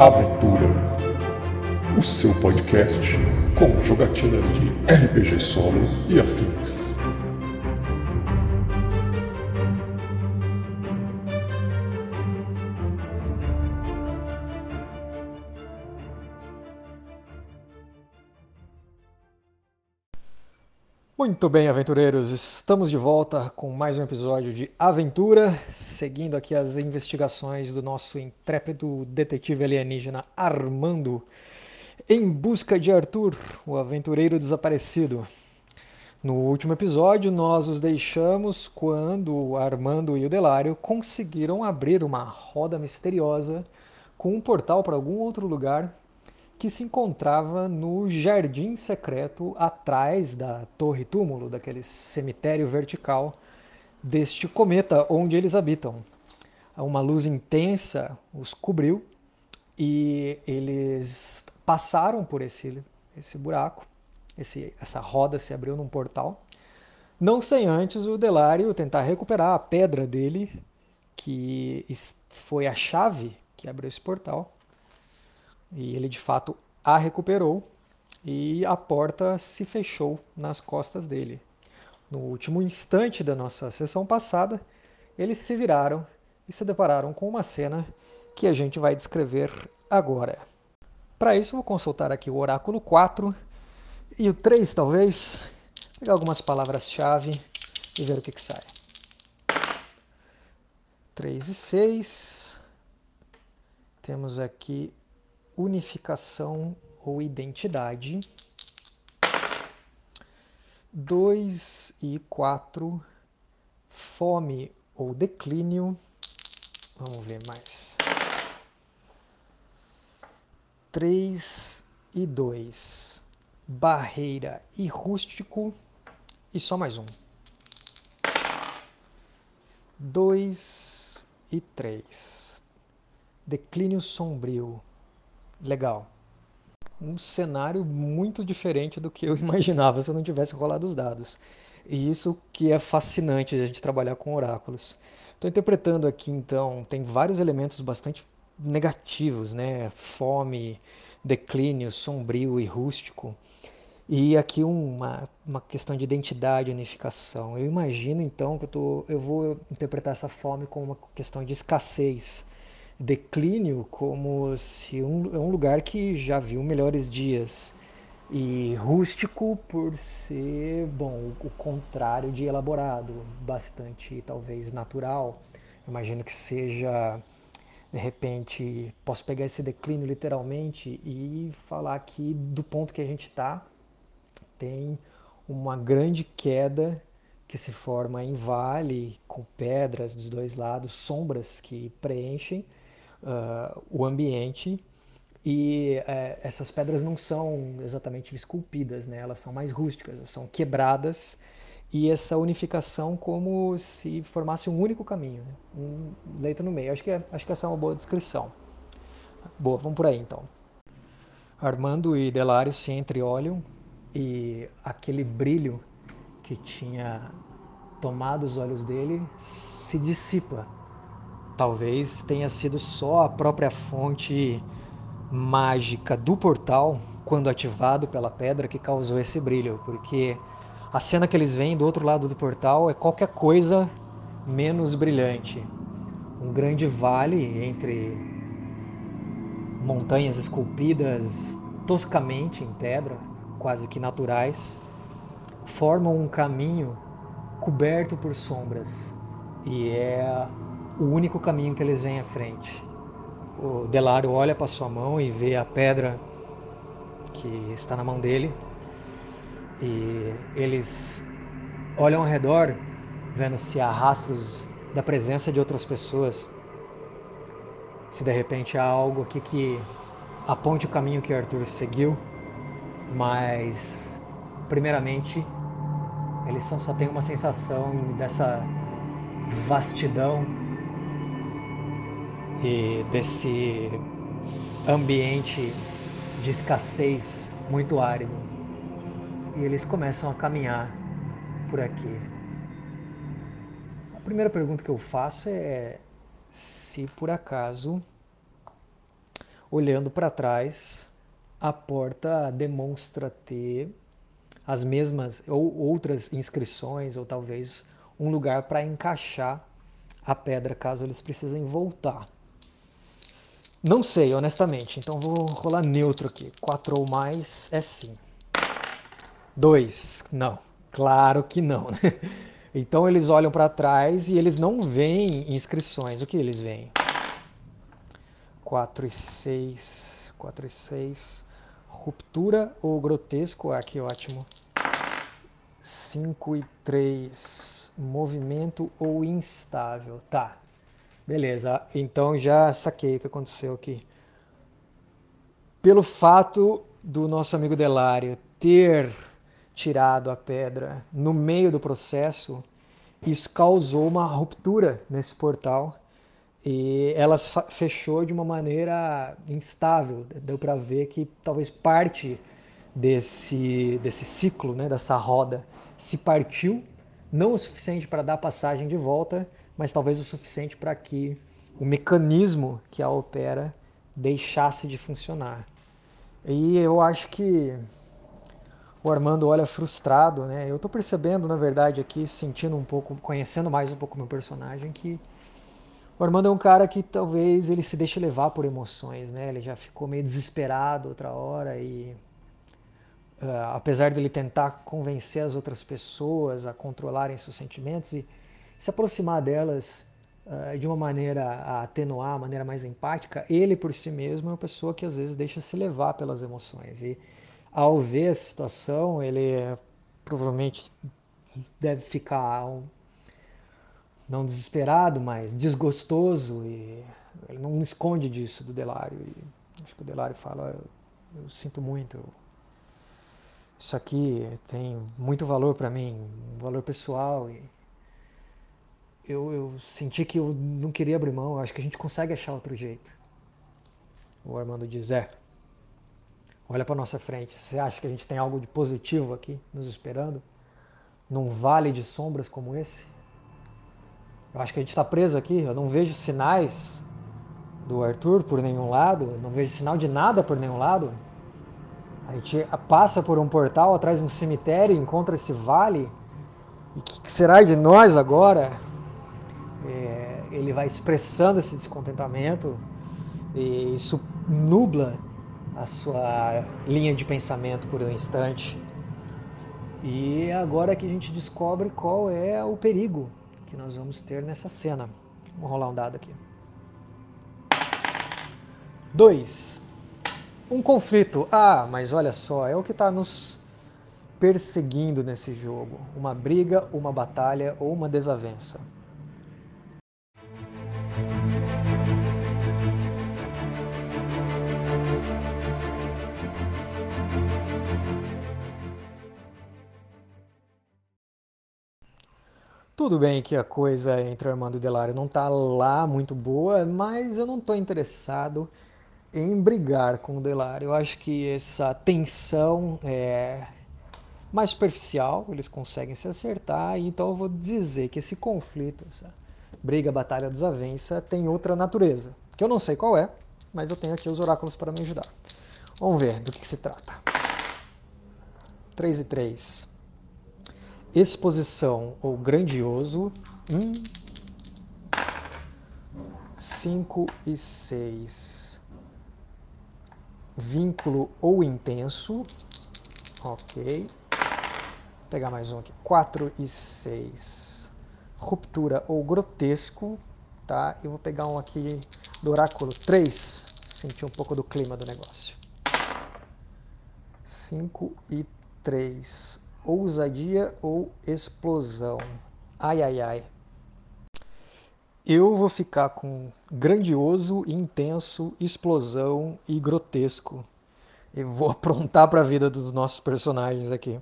Aventura, o seu podcast com jogatinas de RPG solo e afins. Muito bem, aventureiros, estamos de volta com mais um episódio de Aventura, seguindo aqui as investigações do nosso intrépido detetive alienígena Armando, em busca de Arthur, o aventureiro desaparecido. No último episódio, nós os deixamos quando Armando e o Delário conseguiram abrir uma roda misteriosa com um portal para algum outro lugar que se encontrava no jardim secreto atrás da torre túmulo, daquele cemitério vertical deste cometa onde eles habitam. Uma luz intensa os cobriu e eles passaram por esse, esse buraco, esse, essa roda se abriu num portal. Não sem antes o Delário tentar recuperar a pedra dele, que foi a chave que abriu esse portal e ele de fato a recuperou e a porta se fechou nas costas dele. No último instante da nossa sessão passada, eles se viraram e se depararam com uma cena que a gente vai descrever agora. Para isso, vou consultar aqui o oráculo 4 e o 3, talvez, pegar algumas palavras-chave e ver o que, que sai. 3 e 6. Temos aqui unificação ou identidade. 2 e 4, fome ou declínio. Vamos ver mais. 3 e 2, barreira e rústico. E só mais um. 2 e 3, declínio sombrio legal. Um cenário muito diferente do que eu imaginava se eu não tivesse rolado os dados. E isso que é fascinante a gente trabalhar com oráculos. Estou interpretando aqui então, tem vários elementos bastante negativos, né? Fome, declínio, sombrio e rústico. E aqui uma, uma questão de identidade, unificação. Eu imagino então que eu, tô, eu vou interpretar essa fome como uma questão de escassez declínio como se um, é um lugar que já viu melhores dias. E rústico por ser bom o contrário de elaborado bastante talvez natural. Imagino que seja de repente posso pegar esse declínio literalmente e falar que do ponto que a gente está tem uma grande queda que se forma em vale com pedras dos dois lados sombras que preenchem uh, o ambiente e uh, essas pedras não são exatamente esculpidas, né? elas são mais rústicas, são quebradas e essa unificação como se formasse um único caminho, né? um leito no meio. Acho que, é, acho que essa é uma boa descrição. Boa, vamos por aí então. Armando e Delário se entreolham e aquele brilho que tinha tomado os olhos dele se dissipa Talvez tenha sido só a própria fonte mágica do portal, quando ativado pela pedra, que causou esse brilho, porque a cena que eles veem do outro lado do portal é qualquer coisa menos brilhante. Um grande vale entre montanhas esculpidas toscamente em pedra, quase que naturais, formam um caminho coberto por sombras. E é o único caminho que eles veem à frente. O Delário olha para sua mão e vê a pedra que está na mão dele. E eles olham ao redor, vendo se há rastros da presença de outras pessoas. Se de repente há algo aqui que aponte o caminho que Arthur seguiu, mas primeiramente eles só têm uma sensação dessa vastidão e desse ambiente de escassez muito árido. E eles começam a caminhar por aqui. A primeira pergunta que eu faço é se por acaso olhando para trás, a porta demonstra ter as mesmas ou outras inscrições, ou talvez um lugar para encaixar a pedra caso eles precisem voltar. Não sei, honestamente, então vou rolar neutro aqui. 4 ou mais é sim. 2, não. Claro que não. Então eles olham para trás e eles não veem inscrições. O que eles veem? 4 e 6. 4 e 6. Ruptura ou grotesco? Ah, que ótimo. 5 e 3. Movimento ou instável. Tá. Beleza. Então já saquei o que aconteceu aqui. Pelo fato do nosso amigo Delário ter tirado a pedra no meio do processo, isso causou uma ruptura nesse portal e ela fechou de uma maneira instável. Deu para ver que talvez parte desse, desse ciclo, né, dessa roda, se partiu, não o suficiente para dar passagem de volta, mas talvez o suficiente para que o mecanismo que a opera deixasse de funcionar. E eu acho que o Armando olha frustrado, né? Eu estou percebendo, na verdade, aqui, sentindo um pouco, conhecendo mais um pouco meu personagem, que o Armando é um cara que talvez ele se deixe levar por emoções, né? Ele já ficou meio desesperado outra hora e uh, apesar dele tentar convencer as outras pessoas a controlarem seus sentimentos e se aproximar delas uh, de uma maneira a atenuar, maneira mais empática, ele por si mesmo é uma pessoa que às vezes deixa se levar pelas emoções e ao ver a situação, ele provavelmente deve ficar um, não desesperado, mas desgostoso e ele não esconde disso do Delário. E acho que o Delário fala: eu, eu sinto muito. Isso aqui tem muito valor para mim, valor pessoal e eu, eu senti que eu não queria abrir mão. Acho que a gente consegue achar outro jeito. O Armando diz: é, olha para nossa frente. Você acha que a gente tem algo de positivo aqui nos esperando? Num vale de sombras como esse? Eu acho que a gente está preso aqui. Eu não vejo sinais do Arthur por nenhum lado. Não vejo sinal de nada por nenhum lado. A gente passa por um portal atrás de um cemitério, encontra esse vale. E o que será de nós agora? É, ele vai expressando esse descontentamento e isso nubla a sua linha de pensamento por um instante. E agora que a gente descobre qual é o perigo que nós vamos ter nessa cena. Vamos rolar um dado aqui. 2. Um conflito. Ah, mas olha só, é o que está nos perseguindo nesse jogo. Uma briga, uma batalha ou uma desavença. Tudo bem que a coisa entre Armando e Delário não está lá muito boa, mas eu não estou interessado em brigar com o Delário. Eu acho que essa tensão é mais superficial, eles conseguem se acertar, então eu vou dizer que esse conflito, essa briga, batalha, desavença, tem outra natureza, que eu não sei qual é, mas eu tenho aqui os oráculos para me ajudar. Vamos ver do que, que se trata. 3 e 3 exposição ou grandioso. Hum. 5 e 6. Vínculo ou intenso. Ok. Vou pegar mais um aqui. 4 e 6. Ruptura ou grotesco. Tá? Eu vou pegar um aqui do oráculo 3. Sentir um pouco do clima do negócio. 5 e 3 ousadia ou explosão. Ai, ai, ai. Eu vou ficar com grandioso, intenso, explosão e grotesco. E vou aprontar para a vida dos nossos personagens aqui.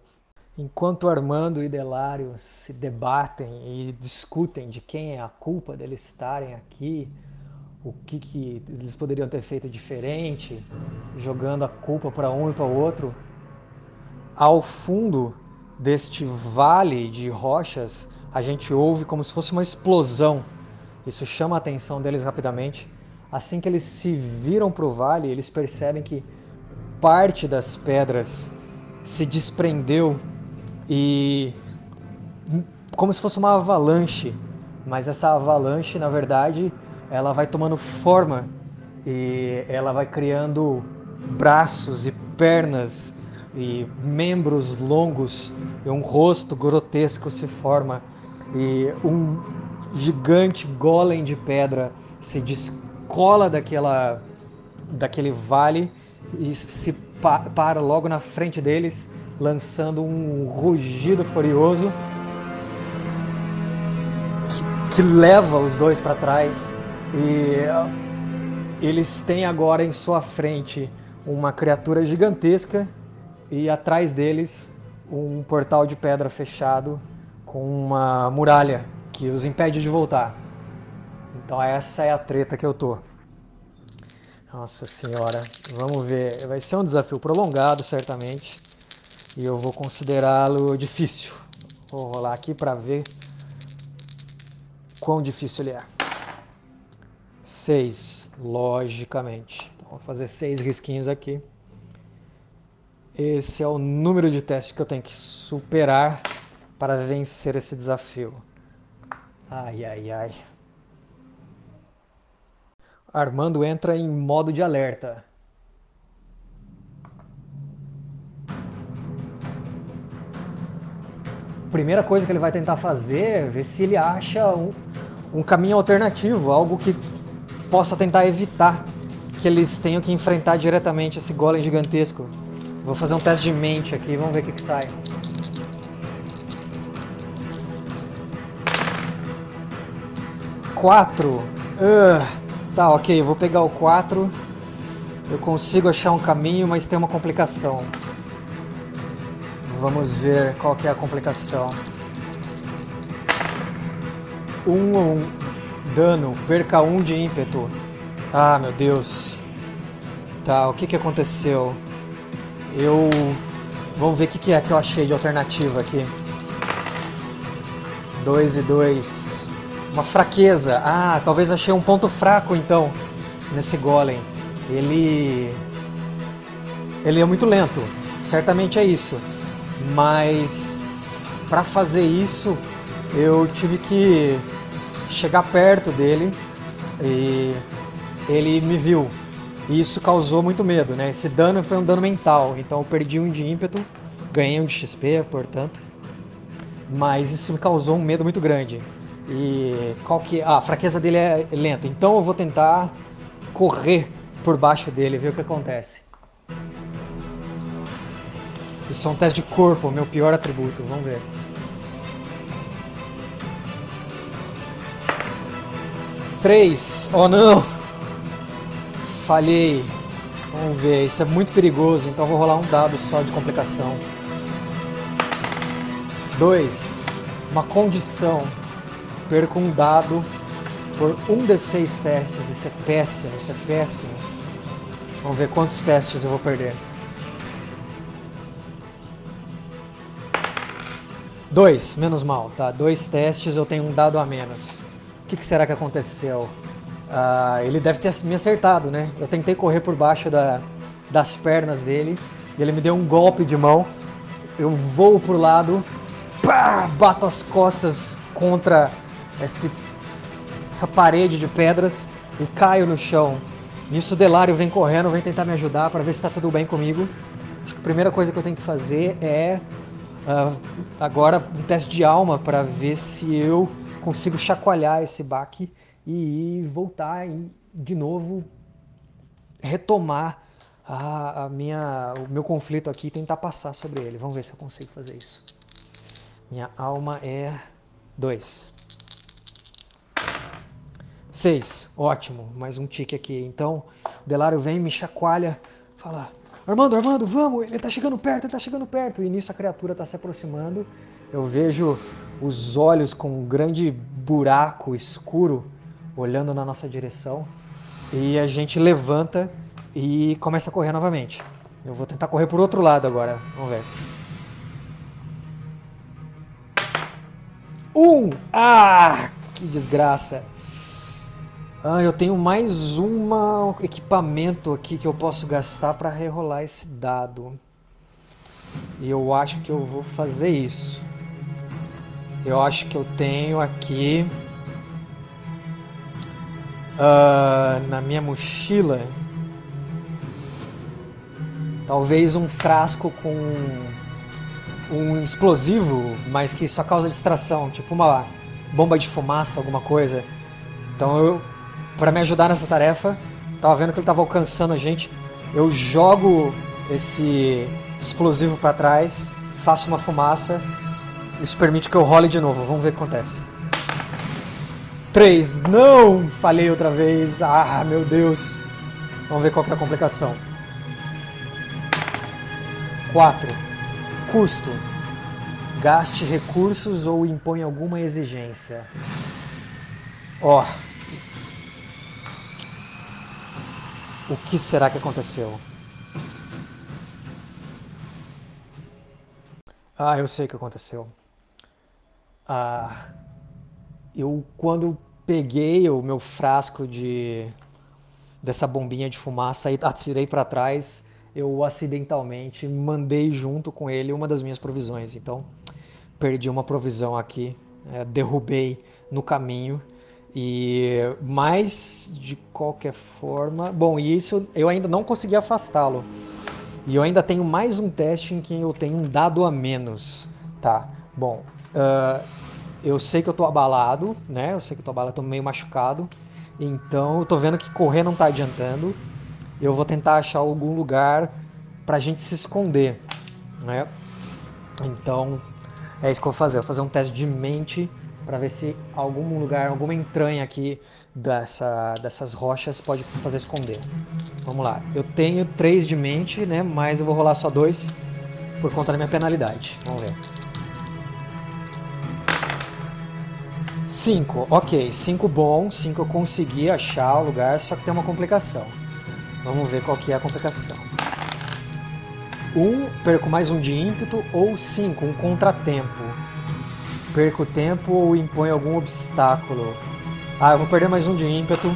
Enquanto Armando e Delário se debatem e discutem de quem é a culpa deles estarem aqui, o que, que eles poderiam ter feito diferente, jogando a culpa para um e para o outro, ao fundo deste vale de rochas, a gente ouve como se fosse uma explosão. Isso chama a atenção deles rapidamente. Assim que eles se viram para o vale, eles percebem que parte das pedras se desprendeu e como se fosse uma avalanche, mas essa avalanche, na verdade, ela vai tomando forma e ela vai criando braços e pernas e membros longos e um rosto grotesco se forma e um gigante golem de pedra se descola daquela daquele vale e se pa para logo na frente deles, lançando um rugido furioso que, que leva os dois para trás. E eles têm agora em sua frente uma criatura gigantesca e atrás deles um portal de pedra fechado com uma muralha que os impede de voltar. Então essa é a treta que eu tô. Nossa senhora, vamos ver. Vai ser um desafio prolongado, certamente. E eu vou considerá-lo difícil. Vou rolar aqui para ver quão difícil ele é. Seis, logicamente. Então, vou fazer seis risquinhos aqui. Esse é o número de testes que eu tenho que superar para vencer esse desafio. Ai, ai, ai. Armando entra em modo de alerta. Primeira coisa que ele vai tentar fazer é ver se ele acha um, um caminho alternativo, algo que possa tentar evitar que eles tenham que enfrentar diretamente esse golem gigantesco. Vou fazer um teste de mente aqui, vamos ver o que, que sai. Quatro. Uh. Tá, ok, vou pegar o 4. Eu consigo achar um caminho, mas tem uma complicação. Vamos ver qual que é a complicação. Um, um dano, perca um de ímpeto. Ah, meu Deus. Tá, o que que aconteceu? Eu... Vamos ver o que, que é que eu achei de alternativa aqui. 2 e 2. Uma fraqueza. Ah, talvez achei um ponto fraco então nesse golem. Ele ele é muito lento. Certamente é isso. Mas para fazer isso, eu tive que chegar perto dele e ele me viu. E isso causou muito medo, né? Esse dano foi um dano mental, então eu perdi um de ímpeto, ganhei um de XP, portanto. Mas isso me causou um medo muito grande. E qual que ah, a fraqueza dele é lento. Então eu vou tentar correr por baixo dele, ver o que acontece. Isso é um teste de corpo, meu pior atributo. Vamos ver. Três. Oh não! Falhei. Vamos ver. Isso é muito perigoso, então vou rolar um dado só de complicação. Dois. Uma condição perco um dado por um D6 testes. Isso é péssimo, isso é péssimo. Vamos ver quantos testes eu vou perder. Dois, menos mal, tá? Dois testes, eu tenho um dado a menos. O que, que será que aconteceu? Ah, ele deve ter me acertado, né? Eu tentei correr por baixo da, das pernas dele ele me deu um golpe de mão. Eu voo pro lado, pá, bato as costas contra esse, essa parede de pedras e caio no chão. Nisso o Delário vem correndo, vem tentar me ajudar para ver se está tudo bem comigo. Acho que a primeira coisa que eu tenho que fazer é uh, agora um teste de alma para ver se eu consigo chacoalhar esse baque e voltar de novo retomar a, a, minha, o meu conflito aqui e tentar passar sobre ele. Vamos ver se eu consigo fazer isso. Minha alma é 2. Seis, ótimo, mais um tique aqui. Então, Delário vem, me chacoalha, fala: Armando, Armando, vamos, ele tá chegando perto, ele tá chegando perto. E nisso a criatura tá se aproximando. Eu vejo os olhos com um grande buraco escuro olhando na nossa direção. E a gente levanta e começa a correr novamente. Eu vou tentar correr por outro lado agora. Vamos ver. Um! Ah! Que desgraça! Ah, eu tenho mais um equipamento aqui que eu posso gastar para rerolar esse dado. E eu acho que eu vou fazer isso. Eu acho que eu tenho aqui uh, na minha mochila talvez um frasco com um explosivo, mas que só causa distração, tipo uma bomba de fumaça, alguma coisa. Então eu, para me ajudar nessa tarefa, tava vendo que ele tava alcançando a gente, eu jogo esse explosivo para trás, faço uma fumaça, isso permite que eu role de novo. Vamos ver o que acontece. 3. Não! Falhei outra vez. Ah, meu Deus. Vamos ver qual é a complicação. 4. Custo. Gaste recursos ou impõe alguma exigência. Ó. Oh. O que será que aconteceu? Ah, eu sei o que aconteceu. Ah, eu quando peguei o meu frasco de dessa bombinha de fumaça e atirei para trás, eu acidentalmente mandei junto com ele uma das minhas provisões. Então, perdi uma provisão aqui, é, derrubei no caminho. E mais de qualquer forma, bom, isso eu ainda não consegui afastá-lo. E eu ainda tenho mais um teste em que eu tenho um dado a menos, tá? Bom, uh, eu sei que eu tô abalado, né? Eu sei que eu tô abalado, tô meio machucado. Então eu tô vendo que correr não tá adiantando eu vou tentar achar algum lugar para a gente se esconder, né? Então é isso que eu vou fazer, eu vou fazer um teste de mente para ver se algum lugar, alguma entranha aqui dessa, dessas rochas pode fazer esconder. Vamos lá, eu tenho três de mente, né? Mas eu vou rolar só dois por conta da minha penalidade. Vamos ver. 5, ok, 5 bom, 5 eu consegui achar o lugar, só que tem uma complicação. Vamos ver qual que é a complicação. 1, um, perco mais um de ímpeto, ou 5, um contratempo. Perco tempo ou impõe algum obstáculo. Ah, eu vou perder mais um de ímpeto.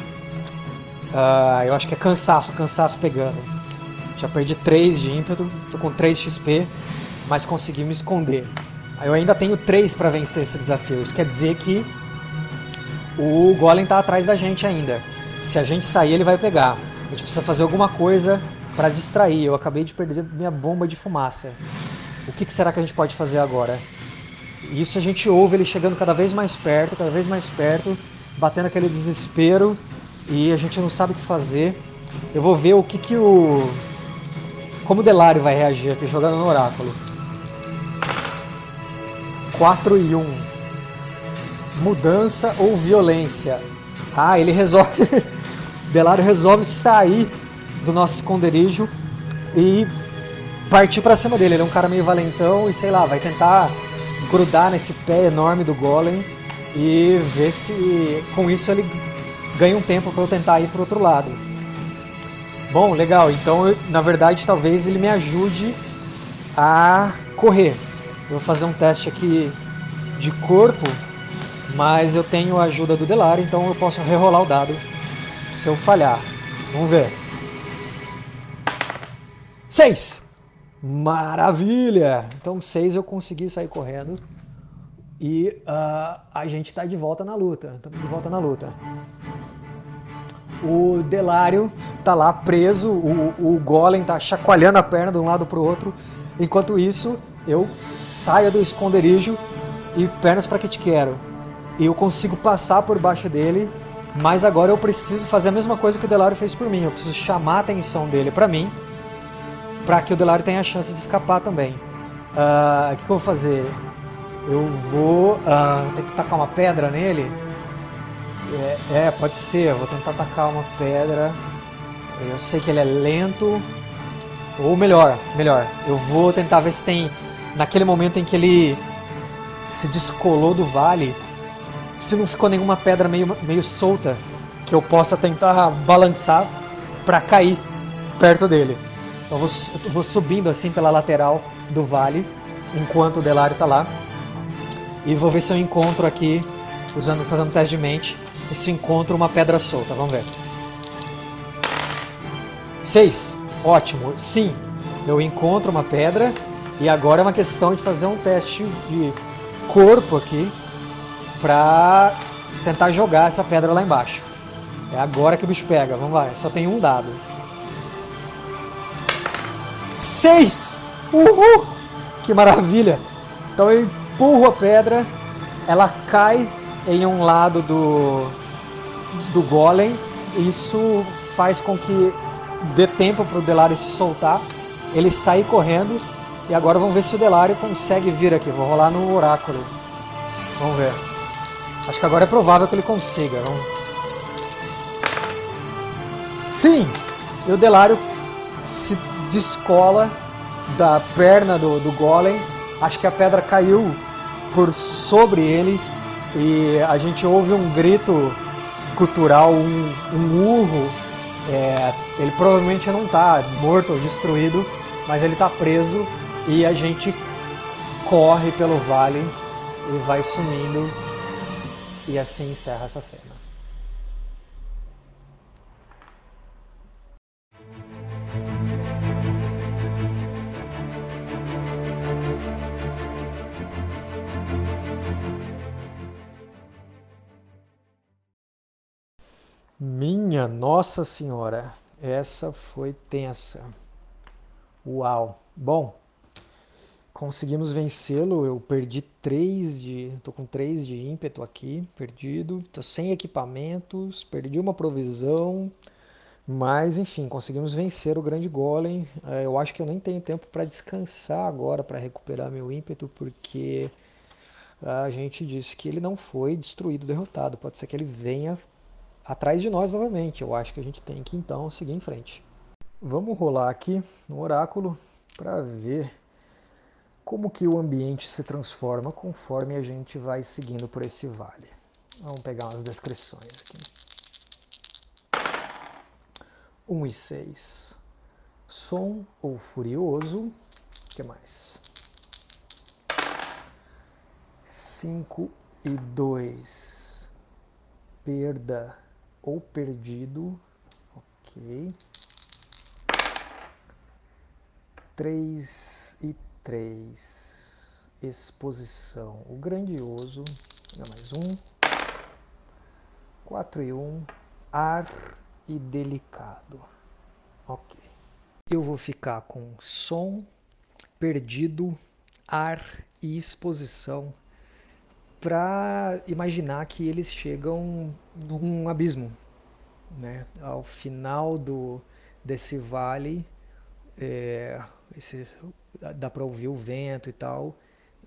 Ah, eu acho que é cansaço, cansaço pegando. Já perdi 3 de ímpeto, tô com 3 XP, mas consegui me esconder. Eu ainda tenho 3 para vencer esse desafio. Isso quer dizer que o Golem tá atrás da gente ainda. Se a gente sair, ele vai pegar. A gente precisa fazer alguma coisa para distrair. Eu acabei de perder minha bomba de fumaça. O que, que será que a gente pode fazer agora? Isso a gente ouve ele chegando cada vez mais perto, cada vez mais perto, batendo aquele desespero e a gente não sabe o que fazer. Eu vou ver o que que o como o Delário vai reagir aqui jogando no oráculo. 4 e 1. Mudança ou violência? Ah, ele resolve Delário resolve sair do nosso esconderijo e partir para cima dele. Ele é um cara meio valentão e sei lá, vai tentar grudar nesse pé enorme do golem e ver se com isso ele ganha um tempo para eu tentar ir para outro lado. Bom, legal. Então, na verdade, talvez ele me ajude a correr. Eu vou fazer um teste aqui de corpo, mas eu tenho a ajuda do Delário, então eu posso rerolar o dado se eu falhar. Vamos ver. Seis! Maravilha! Então, seis eu consegui sair correndo. E uh, a gente está de volta na luta. Estamos de volta na luta. O Delário tá lá preso, o, o Golem tá chacoalhando a perna de um lado para o outro. Enquanto isso, eu saio do esconderijo e pernas para que te quero. Eu consigo passar por baixo dele mas agora eu preciso fazer a mesma coisa que o Delário fez por mim. Eu preciso chamar a atenção dele para mim, para que o Delário tenha a chance de escapar também. Uh, o que, que, eu vou fazer? Eu vou uh, ter que tacar uma pedra nele. É, é, pode ser. Eu vou tentar tacar uma pedra. Eu sei que ele é lento. Ou melhor, melhor. Eu vou tentar ver se tem naquele momento em que ele se descolou do vale se não ficou nenhuma pedra meio, meio solta que eu possa tentar balançar para cair perto dele. Eu vou, eu vou, subindo assim pela lateral do vale enquanto o Delário está lá e vou ver se eu encontro aqui usando fazendo teste de mente você encontra uma pedra solta. Vamos ver. 6. Ótimo. Sim, eu encontro uma pedra e agora é uma questão de fazer um teste de corpo aqui para tentar jogar essa pedra lá embaixo. É agora que o bicho pega. Vamos lá, só tem um dado. 6! Uhul! Que maravilha! Então eu empurro a pedra, ela cai em um lado do, do golem. Isso faz com que dê tempo para o Delari se soltar. Ele sai correndo. E agora vamos ver se o Delari consegue vir aqui. Vou rolar no oráculo. Vamos ver. Acho que agora é provável que ele consiga. Vamos... Sim! E o Delário se descola da perna do, do golem. Acho que a pedra caiu por sobre ele e a gente ouve um grito cultural, um, um urro. É, ele provavelmente não está morto ou destruído, mas ele está preso e a gente corre pelo vale e vai sumindo e assim encerra essa cena. Minha Nossa Senhora, essa foi tensa. Uau. Bom, conseguimos vencê-lo. Eu perdi 3 de. tô com 3 de ímpeto aqui, perdido. Tô sem equipamentos, perdi uma provisão. Mas enfim, conseguimos vencer o grande golem. É, eu acho que eu nem tenho tempo para descansar agora para recuperar meu ímpeto, porque a gente disse que ele não foi destruído, derrotado. Pode ser que ele venha atrás de nós novamente. Eu acho que a gente tem que então seguir em frente. Vamos rolar aqui no oráculo para ver como que o ambiente se transforma conforme a gente vai seguindo por esse vale. Vamos pegar umas descrições aqui. 1 e 6. Som ou furioso. O que mais? 5 e 2. Perda ou perdido. Ok. 3 e 3. Exposição. O grandioso. Mais um. 4 e 1. Ar e delicado. Ok. Eu vou ficar com som, perdido, ar e exposição para imaginar que eles chegam num abismo, né? Ao final do desse vale, é, esse, dá para ouvir o vento e tal,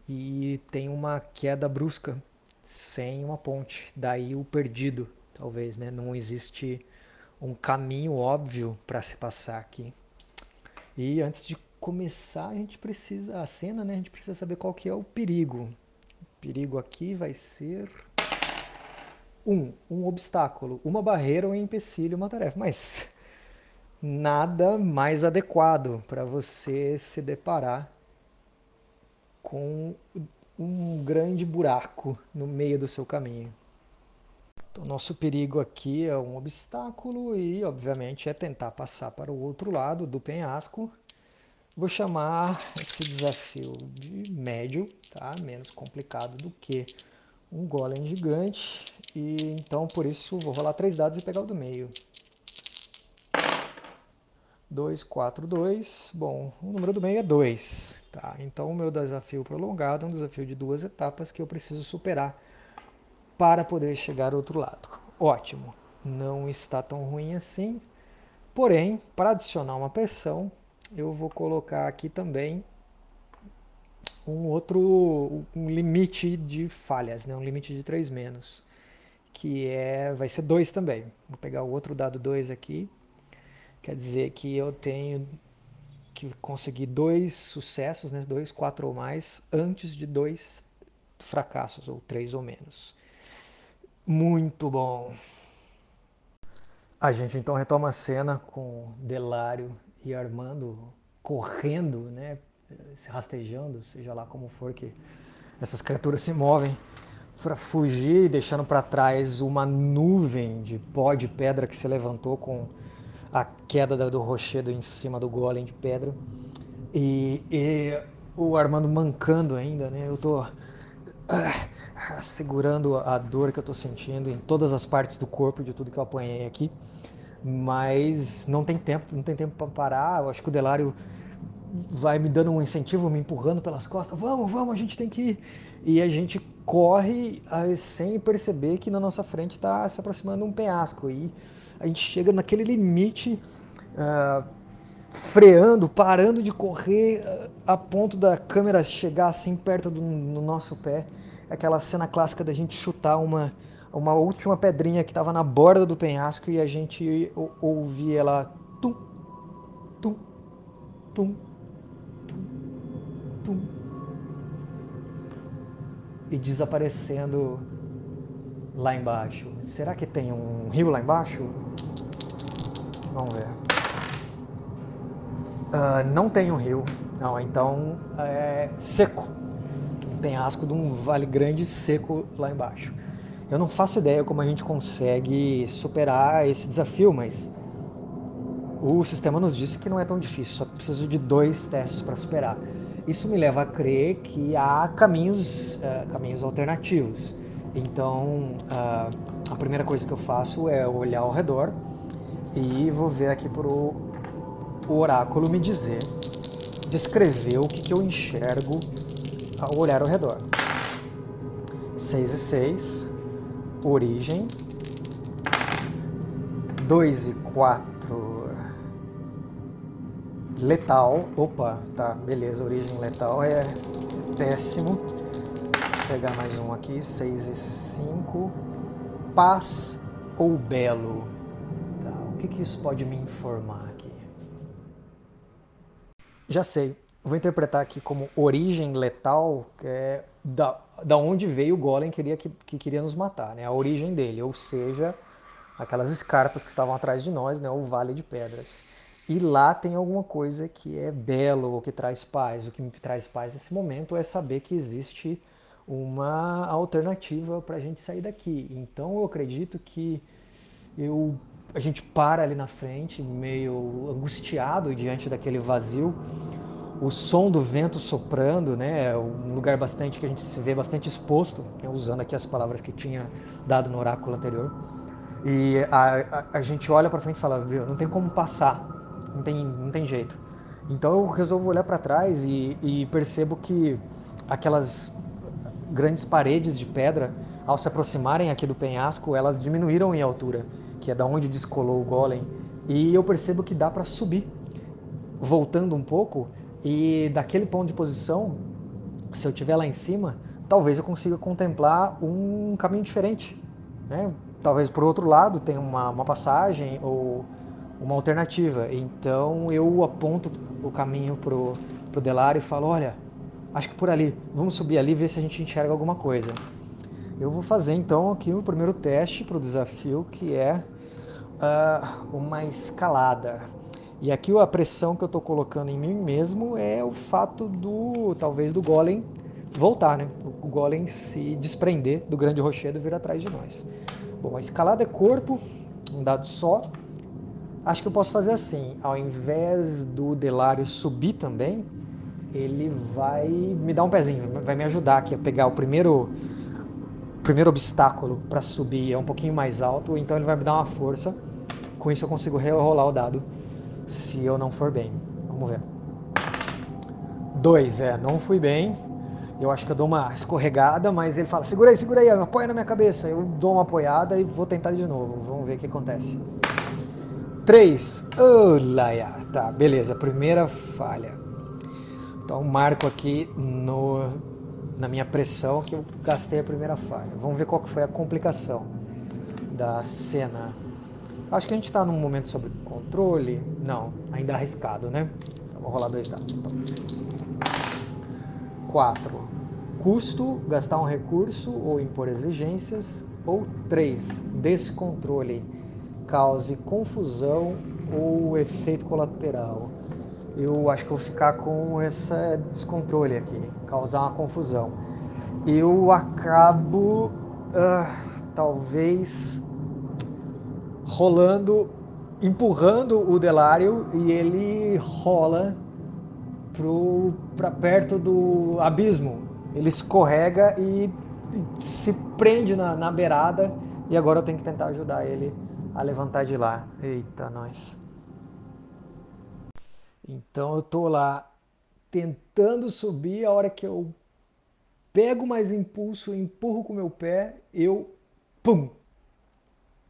e tem uma queda brusca sem uma ponte. Daí o perdido, talvez, né? Não existe um caminho óbvio para se passar aqui. E antes de começar, a gente precisa a cena, né? A gente precisa saber qual que é o perigo perigo aqui vai ser um, um obstáculo, uma barreira, um empecilho, uma tarefa. Mas nada mais adequado para você se deparar com um grande buraco no meio do seu caminho. Então, nosso perigo aqui é um obstáculo e, obviamente, é tentar passar para o outro lado do penhasco Vou chamar esse desafio de médio, tá? menos complicado do que um golem gigante. E então por isso vou rolar três dados e pegar o do meio. 2, 4, 2. Bom, o número do meio é 2. Tá? Então o meu desafio prolongado é um desafio de duas etapas que eu preciso superar para poder chegar ao outro lado. Ótimo, não está tão ruim assim. Porém, para adicionar uma pressão, eu vou colocar aqui também um outro um limite de falhas, né? um limite de 3 menos, que é vai ser 2 também. Vou pegar o outro dado 2 aqui, quer dizer que eu tenho que conseguir dois sucessos, né? dois, quatro ou mais, antes de dois fracassos, ou três ou menos. Muito bom! A gente então retoma a cena com Delário e Armando correndo, né, se rastejando, seja lá como for que essas criaturas se movem, para fugir, deixando para trás uma nuvem de pó de pedra que se levantou com a queda do rochedo em cima do golem de pedra. E, e o Armando mancando ainda, né? Eu tô ah, segurando a dor que eu tô sentindo em todas as partes do corpo de tudo que eu apanhei aqui. Mas não tem tempo, não tem tempo para parar. Eu acho que o Delário vai me dando um incentivo, me empurrando pelas costas. Vamos, vamos, a gente tem que ir. E a gente corre sem perceber que na nossa frente está se aproximando um penhasco. E a gente chega naquele limite, uh, freando, parando de correr, uh, a ponto da câmera chegar assim perto do no nosso pé. Aquela cena clássica da gente chutar uma, uma última pedrinha que estava na borda do penhasco e a gente ouvir ela tum, tum, tum, tum, tum e desaparecendo lá embaixo. Será que tem um rio lá embaixo? Vamos ver. Uh, não tem um rio, não, então é seco. Um penhasco de um vale grande seco lá embaixo. Eu não faço ideia como a gente consegue superar esse desafio, mas o sistema nos disse que não é tão difícil, só preciso de dois testes para superar. Isso me leva a crer que há caminhos, uh, caminhos alternativos. Então, uh, a primeira coisa que eu faço é olhar ao redor e vou ver aqui para o oráculo me dizer, descrever o que, que eu enxergo ao olhar ao redor. 6 e 6, origem. 2 e 4, Letal, opa, tá, beleza, origem letal é péssimo. Pegar mais um aqui, 6 e 5. Paz ou belo? Tá, o que, que isso pode me informar aqui? Já sei, vou interpretar aqui como origem letal, que é da, da onde veio o golem queria, que, que queria nos matar, né? A origem dele, ou seja, aquelas escarpas que estavam atrás de nós, né? O Vale de Pedras. E lá tem alguma coisa que é belo ou que traz paz. O que me traz paz nesse momento é saber que existe uma alternativa para a gente sair daqui. Então eu acredito que eu, a gente para ali na frente, meio angustiado diante daquele vazio, o som do vento soprando, né, é um lugar bastante que a gente se vê bastante exposto, né, usando aqui as palavras que tinha dado no oráculo anterior. E a, a, a gente olha para frente e fala, viu, não tem como passar não tem, não tem jeito. Então eu resolvo olhar para trás e, e, percebo que aquelas grandes paredes de pedra, ao se aproximarem aqui do penhasco, elas diminuíram em altura, que é da onde descolou o golem. E eu percebo que dá para subir, voltando um pouco, e daquele ponto de posição, se eu estiver lá em cima, talvez eu consiga contemplar um caminho diferente. Né? Talvez por outro lado tenha uma, uma passagem ou uma alternativa. Então eu aponto o caminho pro, pro Delário e falo, olha, acho que por ali, vamos subir ali e ver se a gente enxerga alguma coisa. Eu vou fazer então aqui o primeiro teste para o desafio, que é uh, uma escalada. E aqui a pressão que eu estou colocando em mim mesmo é o fato do, talvez, do golem voltar, né? O golem se desprender do grande rochedo e vir atrás de nós. Bom, a escalada é corpo, um dado só, Acho que eu posso fazer assim, ao invés do Delário subir também, ele vai me dar um pezinho, vai me ajudar aqui a pegar o primeiro primeiro obstáculo para subir é um pouquinho mais alto, então ele vai me dar uma força. Com isso eu consigo rerolar o dado se eu não for bem. Vamos ver. Dois, é, não fui bem. Eu acho que eu dou uma escorregada, mas ele fala: segura aí, segura aí, apoia na minha cabeça. Eu dou uma apoiada e vou tentar de novo. Vamos ver o que acontece. 3. Olaia. Tá, beleza. Primeira falha. Então marco aqui no, na minha pressão que eu gastei a primeira falha. Vamos ver qual que foi a complicação da cena. Acho que a gente está num momento sobre controle. Não, ainda arriscado, né? Então, vou rolar dois dados. Então. 4. Custo, gastar um recurso ou impor exigências. Ou 3. Descontrole cause confusão ou efeito colateral. Eu acho que vou ficar com esse descontrole aqui, causar uma confusão. eu acabo uh, talvez rolando, empurrando o Delário e ele rola para perto do abismo. Ele escorrega e, e se prende na, na beirada e agora eu tenho que tentar ajudar ele a levantar de lá. Eita, nós. Então eu tô lá tentando subir, a hora que eu pego mais impulso, empurro com meu pé, eu pum.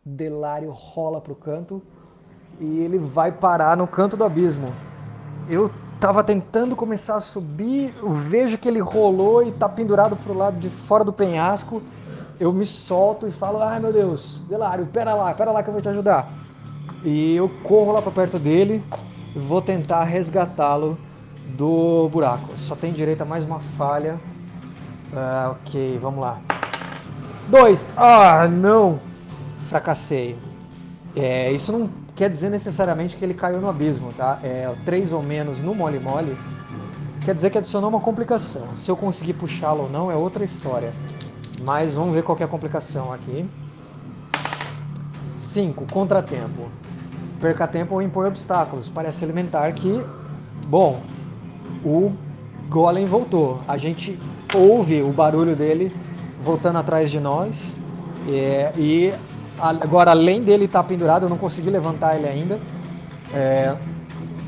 Delário rola pro canto e ele vai parar no canto do abismo. Eu tava tentando começar a subir, eu vejo que ele rolou e tá pendurado pro lado de fora do penhasco. Eu me solto e falo: "Ai, meu Deus, Delário, pera lá, pera lá que eu vou te ajudar". E eu corro lá para perto dele vou tentar resgatá-lo do buraco. Só tem direito a mais uma falha. Uh, ok, vamos lá. Dois. Ah, não! Fracassei. É, isso não quer dizer necessariamente que ele caiu no abismo, tá? É, três ou menos no mole-mole quer dizer que adicionou uma complicação. Se eu conseguir puxá-lo ou não é outra história. Mas vamos ver qual é a complicação aqui. 5. Contratempo. Perca tempo ou impor obstáculos. Parece elementar que, bom, o Golem voltou. A gente ouve o barulho dele voltando atrás de nós. É, e agora, além dele estar tá pendurado, eu não consegui levantar ele ainda. É,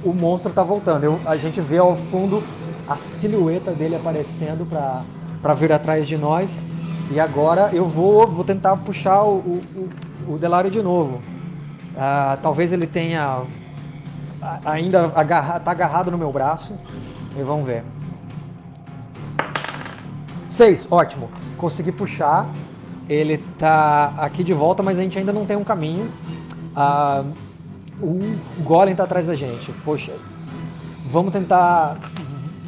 o monstro está voltando. Eu, a gente vê ao fundo a silhueta dele aparecendo para vir atrás de nós. E agora eu vou, vou tentar puxar o, o, o Delário de novo. Ah, talvez ele tenha ainda agarra, tá agarrado no meu braço. E vamos ver. Seis, ótimo. Consegui puxar. Ele tá aqui de volta, mas a gente ainda não tem um caminho. Ah, o Golem tá atrás da gente. Poxa, vamos tentar.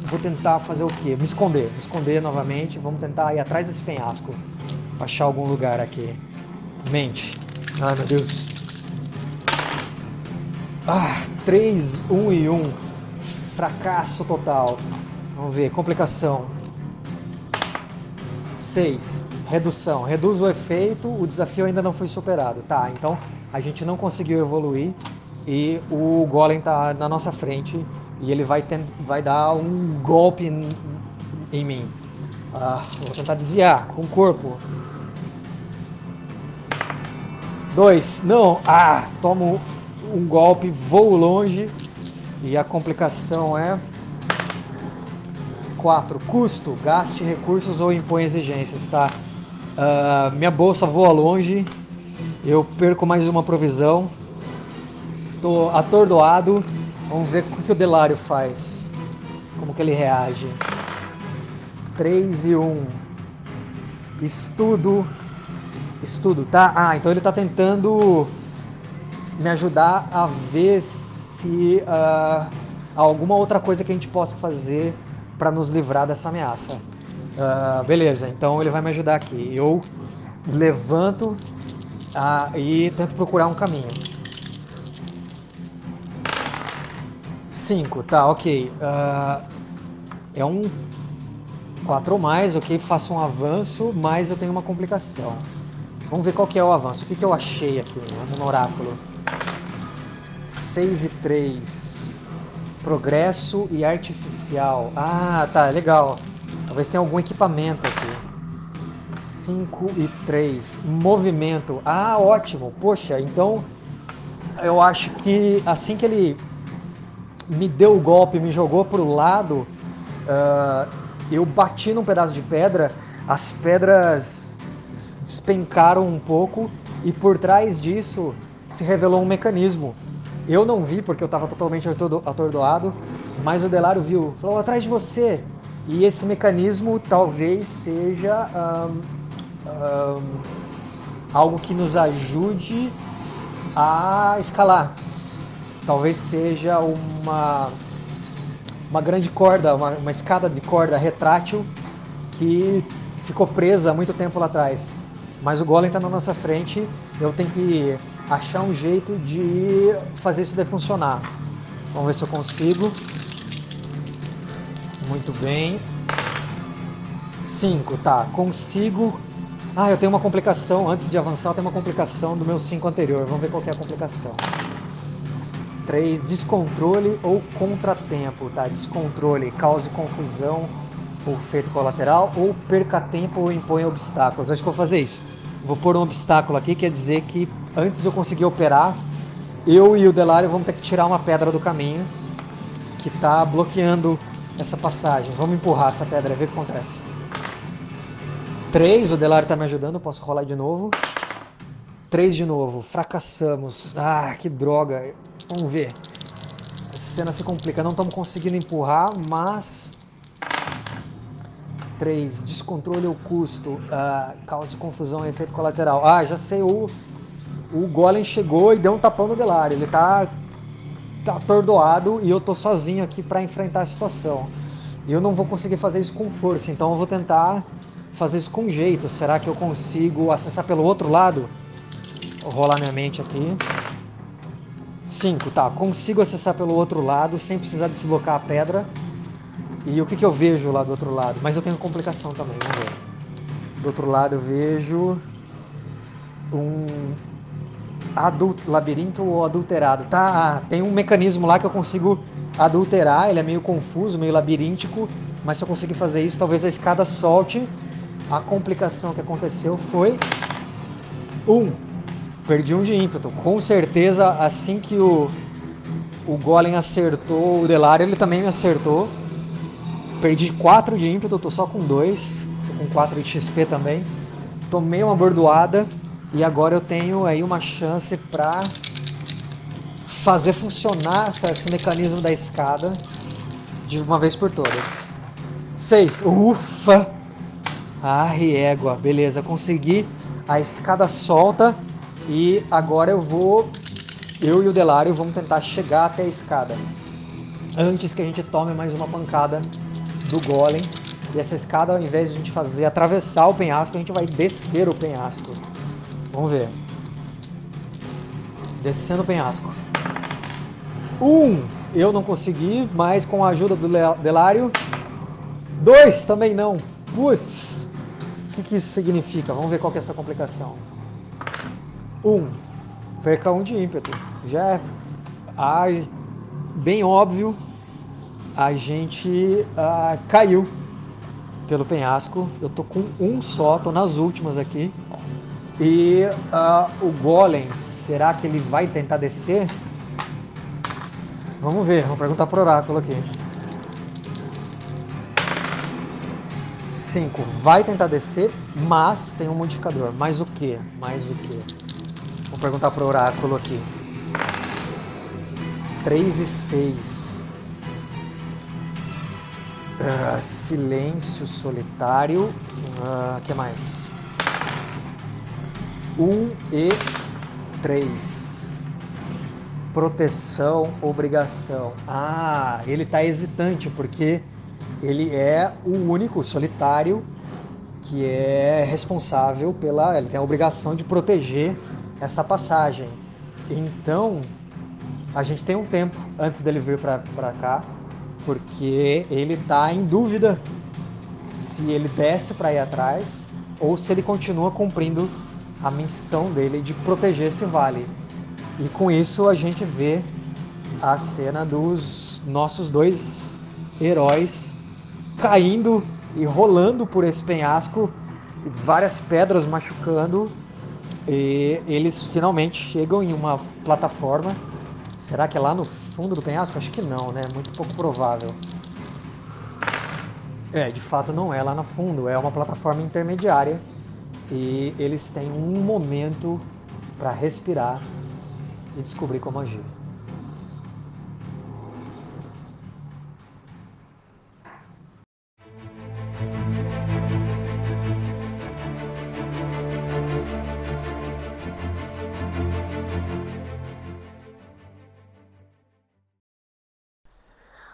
Vou tentar fazer o quê? Me esconder. Me esconder novamente. Vamos tentar ir atrás desse penhasco. Achar algum lugar aqui. Mente. Ai meu Deus. Ah, 3, 1 e 1. Fracasso total. Vamos ver, complicação. 6. Redução. Reduz o efeito, o desafio ainda não foi superado. Tá, então a gente não conseguiu evoluir e o Golem está na nossa frente e ele vai, vai dar um golpe em, em mim. Ah, vou tentar desviar com o corpo. Dois. Não. Ah, tomo um golpe, voo longe e a complicação é 4. Custo, gaste recursos ou impõe exigências, tá? Uh, minha bolsa voa longe, eu perco mais uma provisão, tô atordoado. Vamos ver o que o Delário faz, como que ele reage. 3 e 1. Estudo. Estudo, tá? Ah, então ele tá tentando me ajudar a ver se uh, alguma outra coisa que a gente possa fazer para nos livrar dessa ameaça. Uh, beleza, então ele vai me ajudar aqui. Eu levanto uh, e tento procurar um caminho. Cinco, tá, ok. Uh, é um quatro ou mais, ok? Faço um avanço, mas eu tenho uma complicação. Vamos ver qual que é o avanço. O que, que eu achei aqui né, no oráculo? 6 e 3. Progresso e artificial. Ah, tá, legal. Talvez tenha algum equipamento aqui. 5 e 3. Movimento. Ah, ótimo. Poxa, então eu acho que assim que ele me deu o golpe, me jogou para o lado, uh, eu bati num pedaço de pedra, as pedras despencaram um pouco e por trás disso se revelou um mecanismo. Eu não vi porque eu estava totalmente atordoado, mas o Delário viu, falou atrás de você. E esse mecanismo talvez seja um, um, algo que nos ajude a escalar. Talvez seja uma, uma grande corda, uma, uma escada de corda retrátil que ficou presa há muito tempo lá atrás. Mas o Golem está na nossa frente, eu tenho que achar um jeito de fazer isso daí funcionar. Vamos ver se eu consigo. Muito bem. 5, tá. Consigo. Ah, eu tenho uma complicação. Antes de avançar, eu tenho uma complicação do meu 5 anterior. Vamos ver qual é a complicação. 3. Descontrole ou contratempo, tá? Descontrole cause confusão ou efeito colateral, ou perca tempo ou impõe obstáculos. Acho que eu vou fazer isso. Vou pôr um obstáculo aqui, quer dizer que antes de eu conseguir operar, eu e o Delário vamos ter que tirar uma pedra do caminho que está bloqueando essa passagem. Vamos empurrar essa pedra, ver o que acontece. 3, o Delário está me ajudando, posso rolar de novo. 3 de novo, fracassamos. Ah, que droga. Vamos ver. Essa cena se complica, não estamos conseguindo empurrar, mas 3. Descontrole o custo, uh, causa confusão e efeito colateral. Ah, já sei, o, o Golem chegou e deu um tapão no Delar. Ele tá, tá atordoado e eu tô sozinho aqui para enfrentar a situação. E eu não vou conseguir fazer isso com força, então eu vou tentar fazer isso com jeito. Será que eu consigo acessar pelo outro lado? Vou rolar minha mente aqui. 5, tá. Consigo acessar pelo outro lado sem precisar deslocar a pedra. E o que, que eu vejo lá do outro lado? Mas eu tenho complicação também, vamos ver. Do outro lado eu vejo um adult, labirinto ou adulterado. Tá, tem um mecanismo lá que eu consigo adulterar, ele é meio confuso, meio labiríntico, mas se eu conseguir fazer isso, talvez a escada solte. A complicação que aconteceu foi um, perdi um de ímpeto. Com certeza, assim que o, o Golem acertou o Delário, ele também me acertou. Perdi 4 de ímpeto, tô só com 2. Tô com 4 de XP também. Tomei uma bordoada e agora eu tenho aí uma chance para fazer funcionar essa, esse mecanismo da escada de uma vez por todas. 6. Ufa! Ah, égua. Beleza, consegui. A escada solta e agora eu vou... Eu e o Delário vamos tentar chegar até a escada. Antes que a gente tome mais uma pancada do golem. E essa escada, ao invés de a gente fazer atravessar o penhasco, a gente vai descer o penhasco. Vamos ver. Descendo o penhasco. Um, eu não consegui, mas com a ajuda do Delário. Dois, também não. Putz, o que, que isso significa? Vamos ver qual que é essa complicação. Um, perca um de ímpeto. Já é ah, bem óbvio a gente uh, caiu pelo penhasco. Eu tô com um só, tô nas últimas aqui. E uh, o Golem, será que ele vai tentar descer? Vamos ver, vamos perguntar pro oráculo aqui. 5. Vai tentar descer, mas tem um modificador. Mais o que? Mais o que? Vou perguntar pro oráculo aqui. 3 e 6. Uh, silêncio solitário. O uh, que mais? Um e três. Proteção, obrigação. Ah, ele está hesitante porque ele é o único solitário que é responsável pela. Ele tem a obrigação de proteger essa passagem. Então, a gente tem um tempo antes dele vir para cá porque ele está em dúvida se ele desce para ir atrás ou se ele continua cumprindo a missão dele de proteger esse vale. E com isso a gente vê a cena dos nossos dois heróis caindo e rolando por esse penhasco, várias pedras machucando, e eles finalmente chegam em uma plataforma Será que é lá no fundo do penhasco? Acho que não, né? Muito pouco provável. É, de fato não é lá no fundo, é uma plataforma intermediária e eles têm um momento para respirar e descobrir como agir.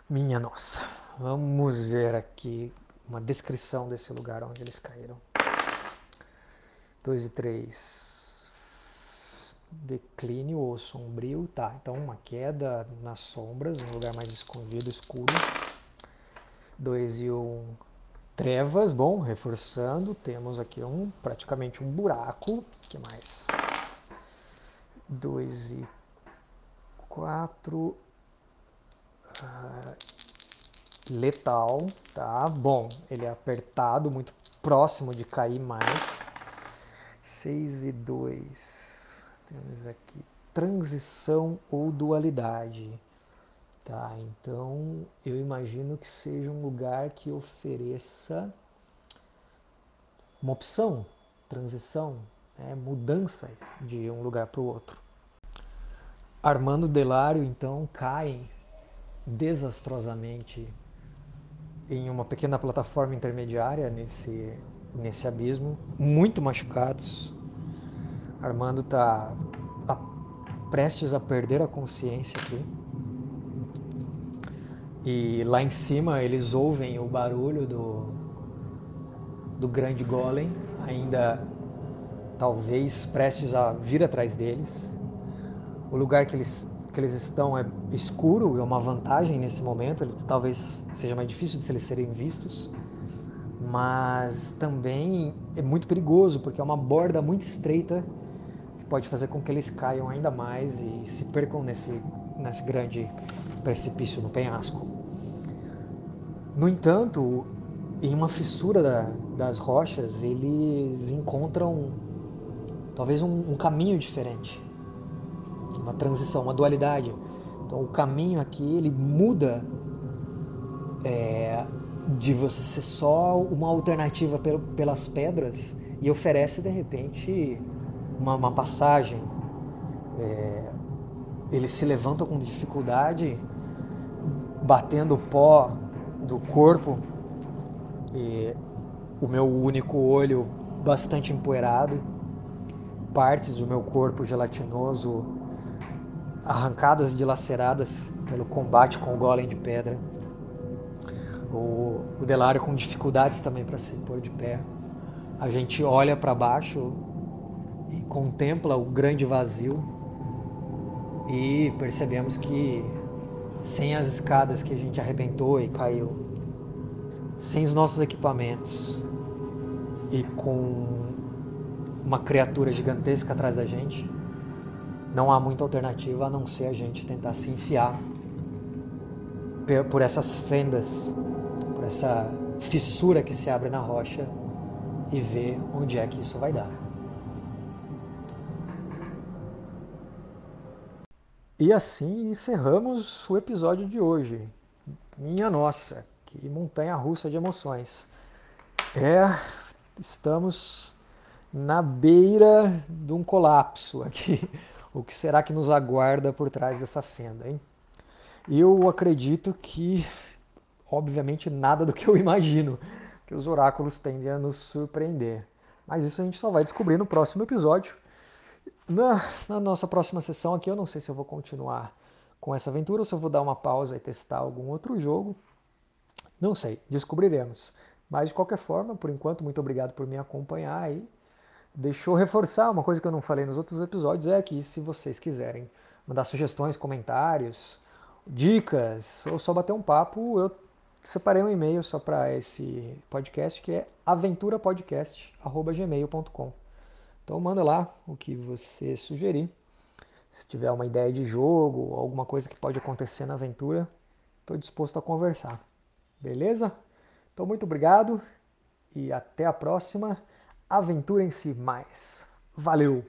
Minha nossa. Vamos ver aqui uma descrição desse lugar onde eles caíram. 2 e 3. Declínio ou sombrio. Tá, então uma queda nas sombras, um lugar mais escondido, escuro. 2 e 1. Um, Trevas, bom, reforçando, temos aqui um praticamente um buraco. que mais? 2 e 4. Ah, letal, tá? Bom, ele é apertado, muito próximo de cair mais. 6 e 2. Temos aqui transição ou dualidade. Tá, então eu imagino que seja um lugar que ofereça uma opção, transição, né, mudança de um lugar para o outro. Armando Delário então cai desastrosamente em uma pequena plataforma intermediária nesse, nesse abismo, muito machucados. Armando está prestes a perder a consciência aqui. E lá em cima eles ouvem o barulho do, do grande golem, ainda talvez prestes a vir atrás deles. O lugar que eles, que eles estão é escuro, é uma vantagem nesse momento, ele, talvez seja mais difícil de eles serem vistos, mas também é muito perigoso, porque é uma borda muito estreita que pode fazer com que eles caiam ainda mais e se percam nesse, nesse grande precipício no penhasco. No entanto, em uma fissura da, das rochas, eles encontram talvez um, um caminho diferente, uma transição, uma dualidade. Então, o caminho aqui ele muda é, de você ser só uma alternativa pelas pedras e oferece de repente uma, uma passagem. É, eles se levantam com dificuldade, batendo o pó do corpo e o meu único olho bastante empoeirado partes do meu corpo gelatinoso arrancadas e dilaceradas pelo combate com o golem de pedra. O, o Delário com dificuldades também para se pôr de pé. A gente olha para baixo e contempla o grande vazio e percebemos que sem as escadas que a gente arrebentou e caiu, sem os nossos equipamentos e com uma criatura gigantesca atrás da gente, não há muita alternativa a não ser a gente tentar se enfiar por essas fendas, essa fissura que se abre na rocha e ver onde é que isso vai dar. E assim encerramos o episódio de hoje. Minha nossa, que montanha russa de emoções. É, estamos na beira de um colapso aqui. O que será que nos aguarda por trás dessa fenda, hein? Eu acredito que, obviamente, nada do que eu imagino, que os oráculos tendem a nos surpreender. Mas isso a gente só vai descobrir no próximo episódio. Na, na nossa próxima sessão aqui, eu não sei se eu vou continuar com essa aventura ou se eu vou dar uma pausa e testar algum outro jogo. Não sei, descobriremos. Mas de qualquer forma, por enquanto, muito obrigado por me acompanhar aí deixou reforçar uma coisa que eu não falei nos outros episódios, é que se vocês quiserem mandar sugestões, comentários, dicas, ou só bater um papo, eu separei um e-mail só para esse podcast, que é aventurapodcast.gmail.com. Então manda lá o que você sugerir. Se tiver uma ideia de jogo, alguma coisa que pode acontecer na aventura, estou disposto a conversar. Beleza? Então muito obrigado e até a próxima. Aventurem-se mais. Valeu!